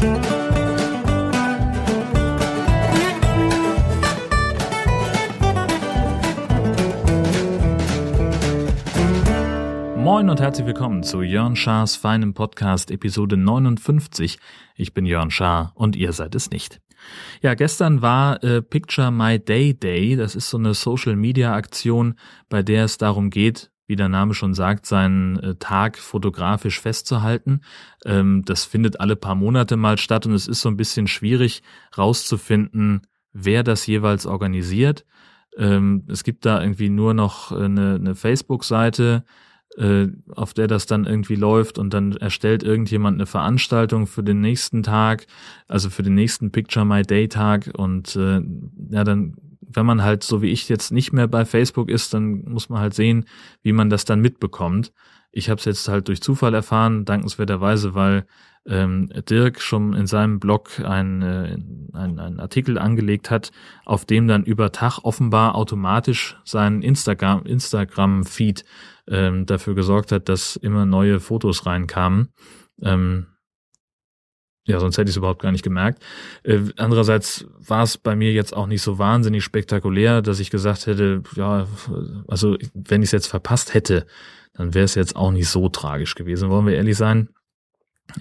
Moin und herzlich willkommen zu Jörn Schars feinem Podcast Episode 59. Ich bin Jörn Schaar und ihr seid es nicht. Ja, gestern war äh, Picture My Day Day. Das ist so eine Social Media Aktion, bei der es darum geht, wie der Name schon sagt, seinen äh, Tag fotografisch festzuhalten. Ähm, das findet alle paar Monate mal statt und es ist so ein bisschen schwierig rauszufinden, wer das jeweils organisiert. Ähm, es gibt da irgendwie nur noch eine, eine Facebook-Seite, äh, auf der das dann irgendwie läuft und dann erstellt irgendjemand eine Veranstaltung für den nächsten Tag, also für den nächsten Picture My Day Tag und äh, ja, dann wenn man halt so wie ich jetzt nicht mehr bei Facebook ist, dann muss man halt sehen, wie man das dann mitbekommt. Ich habe es jetzt halt durch Zufall erfahren, dankenswerterweise, weil ähm, Dirk schon in seinem Blog ein, äh, ein, ein Artikel angelegt hat, auf dem dann über Tag offenbar automatisch sein Instagram, Instagram-Feed ähm, dafür gesorgt hat, dass immer neue Fotos reinkamen. Ähm, ja, sonst hätte ich es überhaupt gar nicht gemerkt. Äh, andererseits war es bei mir jetzt auch nicht so wahnsinnig spektakulär, dass ich gesagt hätte, ja, also wenn ich es jetzt verpasst hätte, dann wäre es jetzt auch nicht so tragisch gewesen, wollen wir ehrlich sein.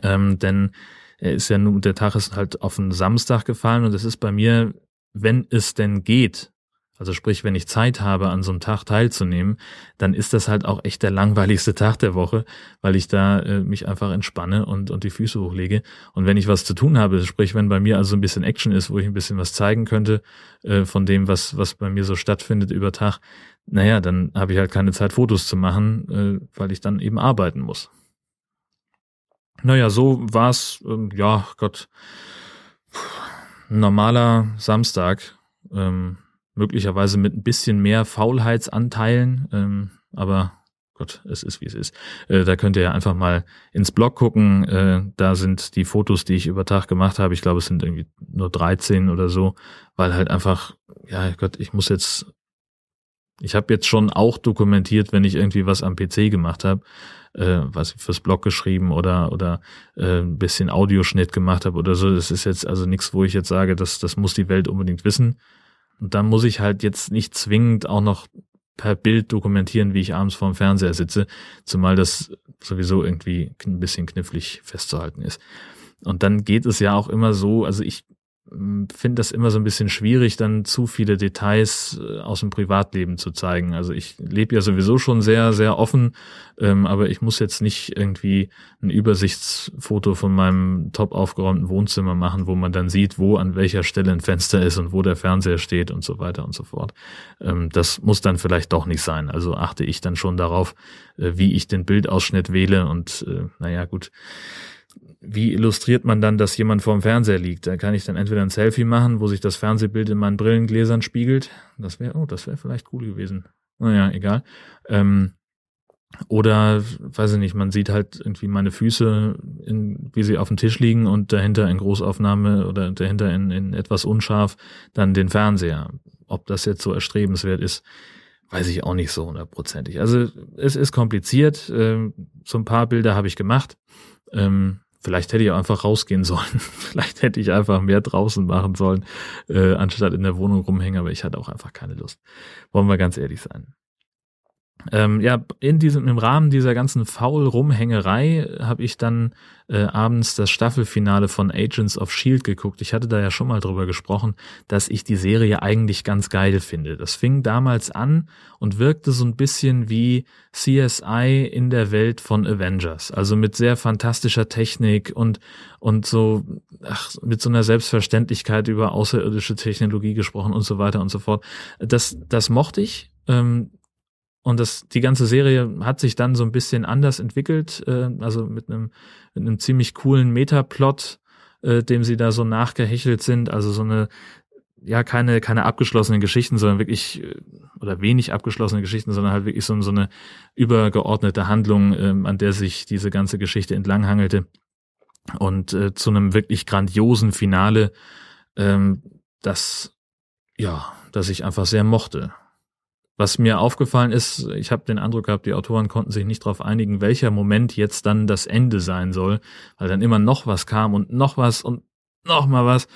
Ähm, denn er ist ja nun, der Tag ist halt auf einen Samstag gefallen und es ist bei mir, wenn es denn geht, also sprich, wenn ich Zeit habe, an so einem Tag teilzunehmen, dann ist das halt auch echt der langweiligste Tag der Woche, weil ich da äh, mich einfach entspanne und, und die Füße hochlege. Und wenn ich was zu tun habe, sprich, wenn bei mir also ein bisschen Action ist, wo ich ein bisschen was zeigen könnte äh, von dem, was, was bei mir so stattfindet über Tag, naja, dann habe ich halt keine Zeit, Fotos zu machen, äh, weil ich dann eben arbeiten muss. Naja, so war's, ähm, ja, Gott, normaler Samstag. Ähm, möglicherweise mit ein bisschen mehr Faulheitsanteilen, ähm, aber Gott, es ist wie es ist. Äh, da könnt ihr ja einfach mal ins Blog gucken. Äh, da sind die Fotos, die ich über Tag gemacht habe. Ich glaube, es sind irgendwie nur 13 oder so, weil halt einfach, ja Gott, ich muss jetzt, ich habe jetzt schon auch dokumentiert, wenn ich irgendwie was am PC gemacht habe, äh, was ich fürs Blog geschrieben oder oder äh, ein bisschen Audioschnitt gemacht habe oder so. Das ist jetzt also nichts, wo ich jetzt sage, dass das muss die Welt unbedingt wissen. Und dann muss ich halt jetzt nicht zwingend auch noch per Bild dokumentieren, wie ich abends vorm Fernseher sitze, zumal das sowieso irgendwie ein bisschen knifflig festzuhalten ist. Und dann geht es ja auch immer so, also ich finde das immer so ein bisschen schwierig, dann zu viele Details äh, aus dem Privatleben zu zeigen. Also ich lebe ja sowieso schon sehr, sehr offen, ähm, aber ich muss jetzt nicht irgendwie ein Übersichtsfoto von meinem top aufgeräumten Wohnzimmer machen, wo man dann sieht, wo an welcher Stelle ein Fenster ist und wo der Fernseher steht und so weiter und so fort. Ähm, das muss dann vielleicht doch nicht sein. Also achte ich dann schon darauf, äh, wie ich den Bildausschnitt wähle und äh, naja, gut wie illustriert man dann, dass jemand vorm Fernseher liegt? Da kann ich dann entweder ein Selfie machen, wo sich das Fernsehbild in meinen Brillengläsern spiegelt. Das wäre, oh, das wäre vielleicht cool gewesen. Naja, egal. Ähm, oder, weiß ich nicht, man sieht halt irgendwie meine Füße, in, wie sie auf dem Tisch liegen und dahinter in Großaufnahme oder dahinter in, in etwas unscharf dann den Fernseher. Ob das jetzt so erstrebenswert ist, weiß ich auch nicht so hundertprozentig. Also es ist kompliziert. Ähm, so ein paar Bilder habe ich gemacht. Ähm, Vielleicht hätte ich auch einfach rausgehen sollen. Vielleicht hätte ich einfach mehr draußen machen sollen, äh, anstatt in der Wohnung rumhängen, aber ich hatte auch einfach keine Lust. Wollen wir ganz ehrlich sein. Ähm, ja, in diesem, im Rahmen dieser ganzen Faul-Rumhängerei habe ich dann äh, abends das Staffelfinale von Agents of Shield geguckt. Ich hatte da ja schon mal drüber gesprochen, dass ich die Serie eigentlich ganz geil finde. Das fing damals an und wirkte so ein bisschen wie CSI in der Welt von Avengers. Also mit sehr fantastischer Technik und, und so, ach, mit so einer Selbstverständlichkeit über außerirdische Technologie gesprochen und so weiter und so fort. Das, das mochte ich. Ähm, und das, die ganze Serie hat sich dann so ein bisschen anders entwickelt, äh, also mit einem, mit einem ziemlich coolen Metaplot, äh, dem sie da so nachgehechelt sind, also so eine, ja, keine, keine abgeschlossenen Geschichten, sondern wirklich, äh, oder wenig abgeschlossene Geschichten, sondern halt wirklich so, so eine übergeordnete Handlung, ähm, an der sich diese ganze Geschichte entlanghangelte. Und äh, zu einem wirklich grandiosen Finale, ähm, das, ja, das ich einfach sehr mochte was mir aufgefallen ist, ich habe den Eindruck gehabt, die Autoren konnten sich nicht darauf einigen, welcher Moment jetzt dann das Ende sein soll, weil dann immer noch was kam und noch was und noch mal was.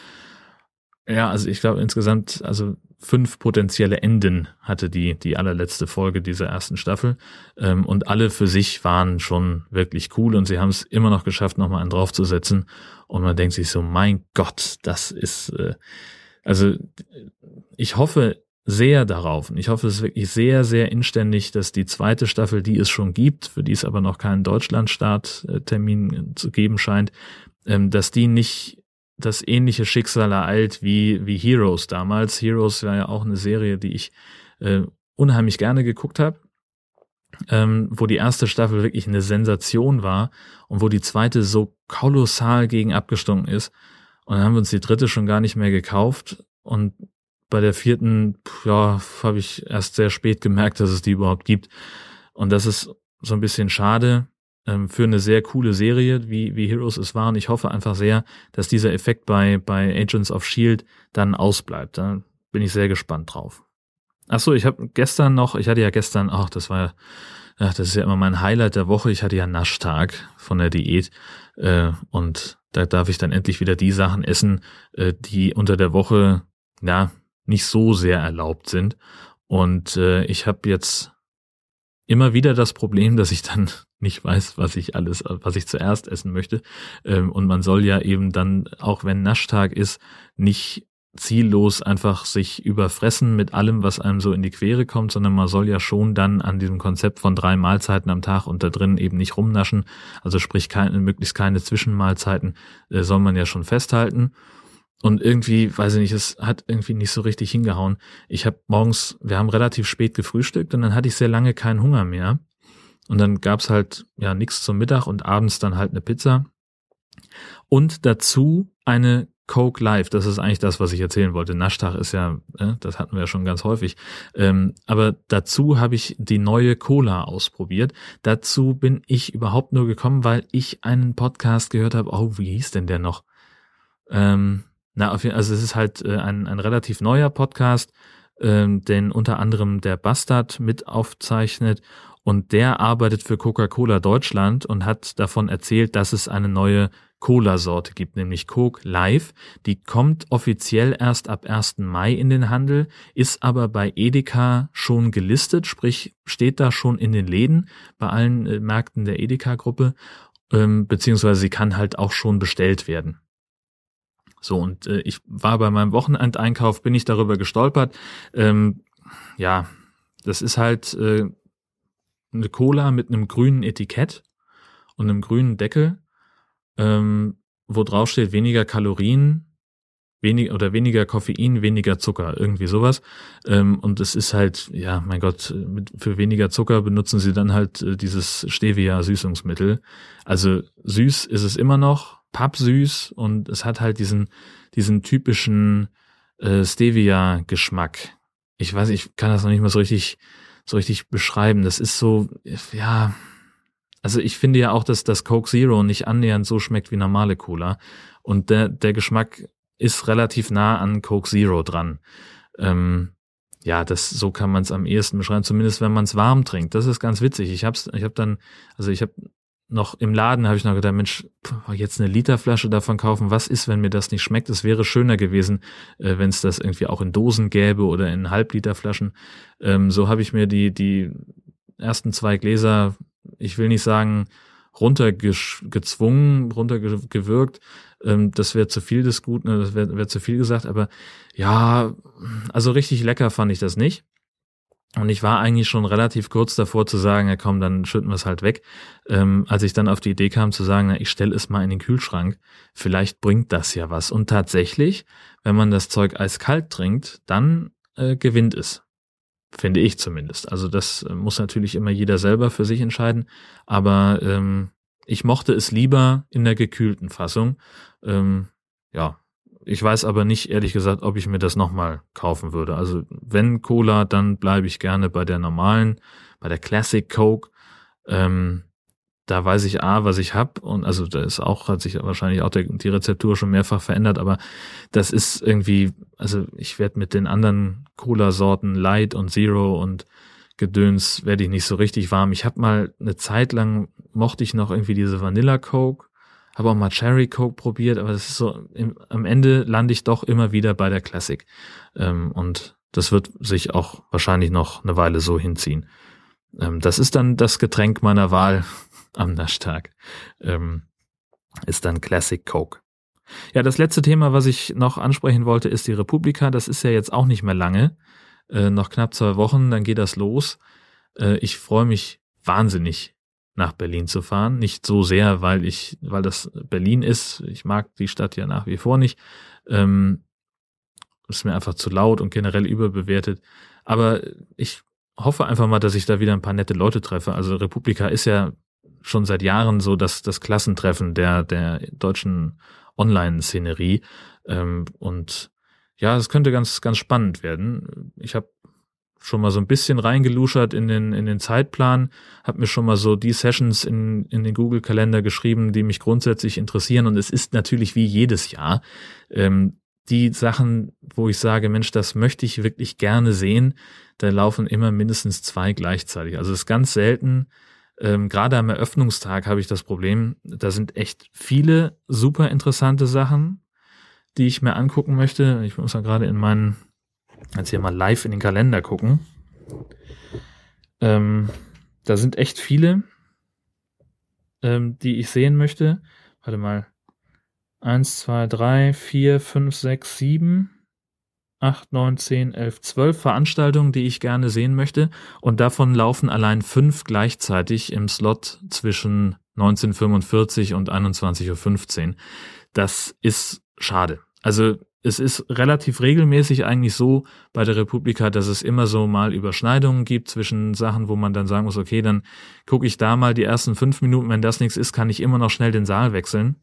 Ja, also ich glaube insgesamt, also fünf potenzielle Enden hatte die die allerletzte Folge dieser ersten Staffel ähm, und alle für sich waren schon wirklich cool und sie haben es immer noch geschafft, noch mal einen draufzusetzen und man denkt sich so, mein Gott, das ist äh, also ich hoffe sehr darauf. Und ich hoffe es ist wirklich sehr, sehr inständig, dass die zweite Staffel, die es schon gibt, für die es aber noch keinen Deutschland-Starttermin zu geben scheint, ähm, dass die nicht das ähnliche Schicksal ereilt wie, wie Heroes damals. Heroes war ja auch eine Serie, die ich äh, unheimlich gerne geguckt habe. Ähm, wo die erste Staffel wirklich eine Sensation war und wo die zweite so kolossal gegen abgestunken ist. Und dann haben wir uns die dritte schon gar nicht mehr gekauft. Und bei der vierten, ja, habe ich erst sehr spät gemerkt, dass es die überhaupt gibt. Und das ist so ein bisschen schade ähm, für eine sehr coole Serie, wie, wie Heroes es war. Und ich hoffe einfach sehr, dass dieser Effekt bei, bei Agents of Shield dann ausbleibt. Da bin ich sehr gespannt drauf. Ach so, ich habe gestern noch, ich hatte ja gestern, ach, das war, ach, das ist ja immer mein Highlight der Woche. Ich hatte ja Naschtag von der Diät äh, und da darf ich dann endlich wieder die Sachen essen, äh, die unter der Woche, ja, nicht so sehr erlaubt sind. Und äh, ich habe jetzt immer wieder das Problem, dass ich dann nicht weiß, was ich alles, was ich zuerst essen möchte. Ähm, und man soll ja eben dann, auch wenn Naschtag ist, nicht ziellos einfach sich überfressen mit allem, was einem so in die Quere kommt, sondern man soll ja schon dann an diesem Konzept von drei Mahlzeiten am Tag und da drin eben nicht rumnaschen. Also sprich keine, möglichst keine Zwischenmahlzeiten äh, soll man ja schon festhalten. Und irgendwie, weiß ich nicht, es hat irgendwie nicht so richtig hingehauen. Ich habe morgens, wir haben relativ spät gefrühstückt und dann hatte ich sehr lange keinen Hunger mehr. Und dann gab's halt ja nichts zum Mittag und abends dann halt eine Pizza. Und dazu eine Coke Live. Das ist eigentlich das, was ich erzählen wollte. Naschtag ist ja, äh, das hatten wir ja schon ganz häufig. Ähm, aber dazu habe ich die neue Cola ausprobiert. Dazu bin ich überhaupt nur gekommen, weil ich einen Podcast gehört habe. Oh, wie hieß denn der noch? Ähm, na, auf jeden, also es ist halt äh, ein, ein relativ neuer Podcast, ähm, den unter anderem der Bastard mit aufzeichnet und der arbeitet für Coca-Cola Deutschland und hat davon erzählt, dass es eine neue Cola-Sorte gibt, nämlich Coke Live. Die kommt offiziell erst ab 1. Mai in den Handel, ist aber bei Edeka schon gelistet, sprich steht da schon in den Läden bei allen äh, Märkten der Edeka-Gruppe, ähm, beziehungsweise sie kann halt auch schon bestellt werden. So, und äh, ich war bei meinem Wochenendeinkauf, bin ich darüber gestolpert. Ähm, ja, das ist halt äh, eine Cola mit einem grünen Etikett und einem grünen Deckel, ähm, wo drauf steht weniger Kalorien, weniger oder weniger Koffein, weniger Zucker, irgendwie sowas. Ähm, und es ist halt, ja, mein Gott, mit, für weniger Zucker benutzen sie dann halt äh, dieses Stevia-Süßungsmittel. Also süß ist es immer noch, pappsüß und es hat halt diesen, diesen typischen äh, Stevia-Geschmack. Ich weiß, ich kann das noch nicht mal so richtig, so richtig beschreiben. Das ist so, ja, also ich finde ja auch, dass das Coke Zero nicht annähernd so schmeckt wie normale Cola. Und der, der Geschmack ist relativ nah an Coke Zero dran. Ähm, ja, das so kann man es am ehesten beschreiben, zumindest wenn man es warm trinkt. Das ist ganz witzig. Ich hab's, ich habe dann, also ich habe noch im Laden habe ich noch gedacht, Mensch, jetzt eine Literflasche davon kaufen, was ist, wenn mir das nicht schmeckt? Es wäre schöner gewesen, äh, wenn es das irgendwie auch in Dosen gäbe oder in Halbliterflaschen. Ähm, so habe ich mir die, die ersten zwei Gläser, ich will nicht sagen, runtergezwungen, runtergewirkt. Ähm, das wäre zu viel des Guten, das wäre wär zu viel gesagt, aber ja, also richtig lecker fand ich das nicht. Und ich war eigentlich schon relativ kurz davor zu sagen, ja komm, dann schütten wir es halt weg. Ähm, als ich dann auf die Idee kam zu sagen, na, ich stelle es mal in den Kühlschrank, vielleicht bringt das ja was. Und tatsächlich, wenn man das Zeug eiskalt trinkt, dann äh, gewinnt es. Finde ich zumindest. Also das äh, muss natürlich immer jeder selber für sich entscheiden. Aber ähm, ich mochte es lieber in der gekühlten Fassung. Ähm, ja, ich weiß aber nicht, ehrlich gesagt, ob ich mir das nochmal kaufen würde. Also wenn Cola, dann bleibe ich gerne bei der normalen, bei der Classic Coke. Ähm, da weiß ich A, was ich hab und also da ist auch, hat sich wahrscheinlich auch der, die Rezeptur schon mehrfach verändert, aber das ist irgendwie, also ich werde mit den anderen Cola-Sorten Light und Zero und Gedöns werde ich nicht so richtig warm. Ich habe mal eine Zeit lang mochte ich noch irgendwie diese Vanilla Coke, habe auch mal Cherry Coke probiert, aber das ist so im, am Ende lande ich doch immer wieder bei der Classic ähm, und das wird sich auch wahrscheinlich noch eine Weile so hinziehen. Ähm, das ist dann das Getränk meiner Wahl am Naschtag. Ähm, ist dann Classic Coke. Ja, das letzte Thema, was ich noch ansprechen wollte, ist die Republika. Das ist ja jetzt auch nicht mehr lange. Äh, noch knapp zwei Wochen, dann geht das los. Äh, ich freue mich wahnsinnig, nach Berlin zu fahren. Nicht so sehr, weil ich, weil das Berlin ist. Ich mag die Stadt ja nach wie vor nicht. Ähm, ist mir einfach zu laut und generell überbewertet. Aber ich hoffe einfach mal, dass ich da wieder ein paar nette Leute treffe. Also Republika ist ja schon seit Jahren so das, das Klassentreffen der, der deutschen Online-Szenerie. Ähm, und ja, es könnte ganz, ganz spannend werden. Ich habe schon mal so ein bisschen reingeluschert in den, in den Zeitplan, habe mir schon mal so die Sessions in, in den Google-Kalender geschrieben, die mich grundsätzlich interessieren. Und es ist natürlich wie jedes Jahr ähm, die Sachen, wo ich sage, Mensch, das möchte ich wirklich gerne sehen, da laufen immer mindestens zwei gleichzeitig. Also es ist ganz selten, ähm, gerade am Eröffnungstag habe ich das Problem, da sind echt viele super interessante Sachen, die ich mir angucken möchte. Ich muss ja gerade in meinen, jetzt hier mal live in den Kalender gucken. Ähm, da sind echt viele, ähm, die ich sehen möchte. Warte mal. Eins, zwei, drei, vier, fünf, sechs, sieben. 8, 9, 10, 11, 12 Veranstaltungen, die ich gerne sehen möchte. Und davon laufen allein fünf gleichzeitig im Slot zwischen 1945 und 21.15 Uhr. Das ist schade. Also es ist relativ regelmäßig eigentlich so bei der Republika, dass es immer so mal Überschneidungen gibt zwischen Sachen, wo man dann sagen muss, okay, dann gucke ich da mal die ersten fünf Minuten, wenn das nichts ist, kann ich immer noch schnell den Saal wechseln.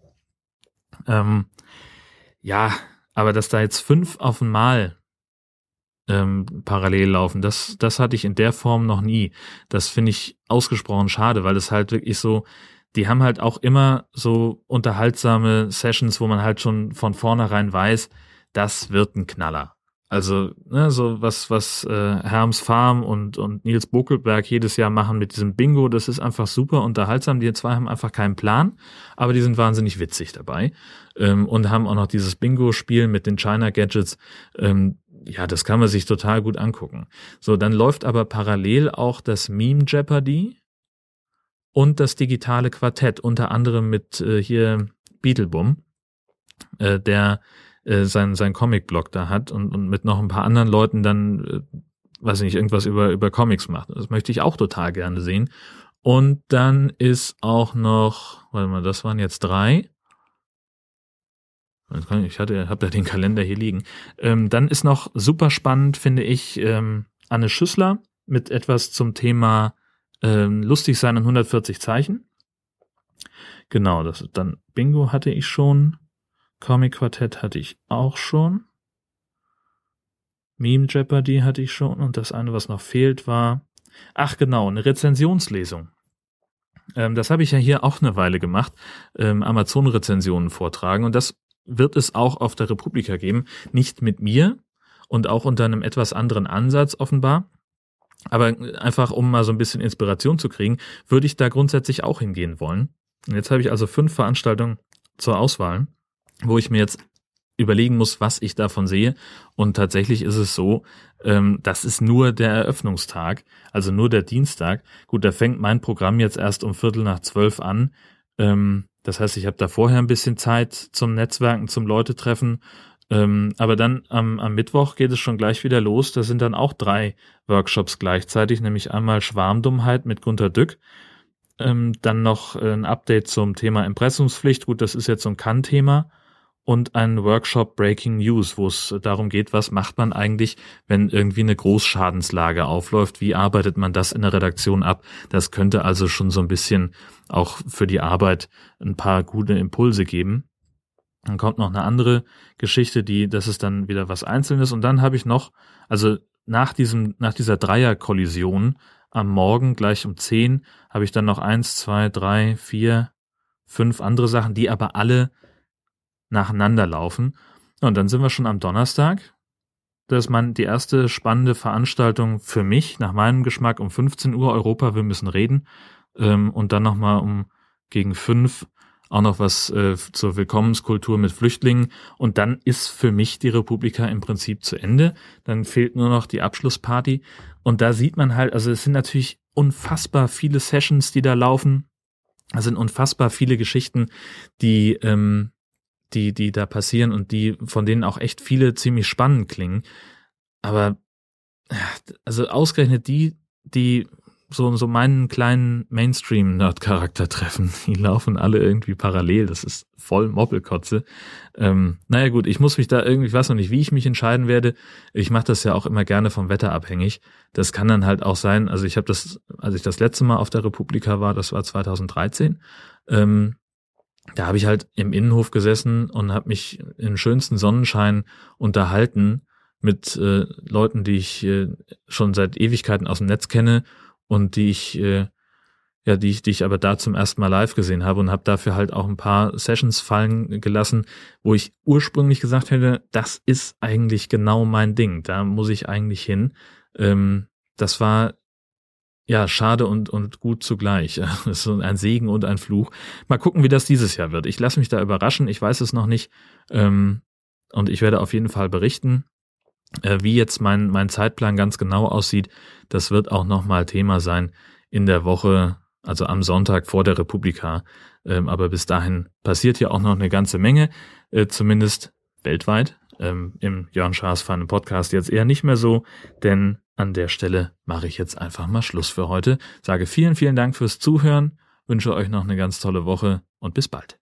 Ähm, ja, aber dass da jetzt fünf auf einmal ähm, parallel laufen, das, das hatte ich in der Form noch nie. Das finde ich ausgesprochen schade, weil es halt wirklich so, die haben halt auch immer so unterhaltsame Sessions, wo man halt schon von vornherein weiß, das wird ein Knaller. Also, ne, so was, was äh, Herms Farm und, und Nils Bokelberg jedes Jahr machen mit diesem Bingo, das ist einfach super unterhaltsam. Die zwei haben einfach keinen Plan, aber die sind wahnsinnig witzig dabei. Ähm, und haben auch noch dieses Bingo-Spiel mit den China Gadgets. Ähm, ja, das kann man sich total gut angucken. So, dann läuft aber parallel auch das Meme Jeopardy und das digitale Quartett, unter anderem mit äh, hier Beetlebum, äh, der äh, sein, sein Comic-Blog da hat und, und mit noch ein paar anderen Leuten dann, äh, weiß ich nicht, irgendwas über, über Comics macht. Das möchte ich auch total gerne sehen. Und dann ist auch noch, warte mal, das waren jetzt drei. Ich hatte, habe da den Kalender hier liegen. Ähm, dann ist noch super spannend, finde ich, ähm, Anne Schüssler mit etwas zum Thema ähm, lustig sein in 140 Zeichen. Genau, das dann Bingo hatte ich schon. Comic Quartett hatte ich auch schon. Meme Jeopardy hatte ich schon und das eine, was noch fehlt, war, ach genau, eine Rezensionslesung. Ähm, das habe ich ja hier auch eine Weile gemacht, ähm, Amazon-Rezensionen vortragen und das wird es auch auf der Republika geben, nicht mit mir und auch unter einem etwas anderen Ansatz offenbar. Aber einfach, um mal so ein bisschen Inspiration zu kriegen, würde ich da grundsätzlich auch hingehen wollen. Und jetzt habe ich also fünf Veranstaltungen zur Auswahl wo ich mir jetzt überlegen muss, was ich davon sehe. Und tatsächlich ist es so, ähm, das ist nur der Eröffnungstag, also nur der Dienstag. Gut, da fängt mein Programm jetzt erst um Viertel nach zwölf an. Ähm, das heißt, ich habe da vorher ein bisschen Zeit zum Netzwerken, zum Leute treffen. Ähm, aber dann am, am Mittwoch geht es schon gleich wieder los. Da sind dann auch drei Workshops gleichzeitig, nämlich einmal Schwarmdummheit mit Gunter Dück. Ähm, dann noch ein Update zum Thema Impressumspflicht. Gut, das ist jetzt so ein Kann-Thema und ein Workshop Breaking News, wo es darum geht, was macht man eigentlich, wenn irgendwie eine Großschadenslage aufläuft, wie arbeitet man das in der Redaktion ab. Das könnte also schon so ein bisschen auch für die Arbeit ein paar gute Impulse geben. Dann kommt noch eine andere Geschichte, die, das ist dann wieder was Einzelnes. Und dann habe ich noch, also nach diesem, nach dieser Dreierkollision am Morgen gleich um 10 habe ich dann noch eins, zwei, drei, vier, fünf andere Sachen, die aber alle nacheinander laufen. Und dann sind wir schon am Donnerstag. Das ist man die erste spannende Veranstaltung für mich, nach meinem Geschmack, um 15 Uhr Europa, wir müssen reden. Ähm, und dann nochmal um gegen fünf auch noch was äh, zur Willkommenskultur mit Flüchtlingen. Und dann ist für mich die Republika im Prinzip zu Ende. Dann fehlt nur noch die Abschlussparty. Und da sieht man halt, also es sind natürlich unfassbar viele Sessions, die da laufen. Es sind unfassbar viele Geschichten, die, ähm, die, die da passieren und die, von denen auch echt viele ziemlich spannend klingen. Aber also ausgerechnet die, die so, so meinen kleinen Mainstream-Nerd-Charakter treffen. Die laufen alle irgendwie parallel. Das ist voll Moppelkotze. Ähm, naja gut, ich muss mich da irgendwie, ich weiß noch nicht, wie ich mich entscheiden werde. Ich mache das ja auch immer gerne vom Wetter abhängig. Das kann dann halt auch sein, also ich habe das, als ich das letzte Mal auf der Republika war, das war 2013, ähm, da habe ich halt im Innenhof gesessen und habe mich im schönsten Sonnenschein unterhalten mit äh, Leuten, die ich äh, schon seit Ewigkeiten aus dem Netz kenne und die ich äh, ja, die ich, die ich aber da zum ersten Mal live gesehen habe und habe dafür halt auch ein paar Sessions fallen gelassen, wo ich ursprünglich gesagt hätte, das ist eigentlich genau mein Ding, da muss ich eigentlich hin. Ähm, das war ja schade und, und gut zugleich. Das ist ein Segen und ein Fluch. Mal gucken, wie das dieses Jahr wird. Ich lasse mich da überraschen, ich weiß es noch nicht. Ähm, und ich werde auf jeden Fall berichten. Äh, wie jetzt mein, mein Zeitplan ganz genau aussieht, das wird auch nochmal Thema sein in der Woche, also am Sonntag vor der Republika. Ähm, aber bis dahin passiert hier auch noch eine ganze Menge, äh, zumindest weltweit. Ähm, Im Jörn Schaas Fun Podcast jetzt eher nicht mehr so, denn an der Stelle mache ich jetzt einfach mal Schluss für heute. Sage vielen, vielen Dank fürs Zuhören, wünsche euch noch eine ganz tolle Woche und bis bald.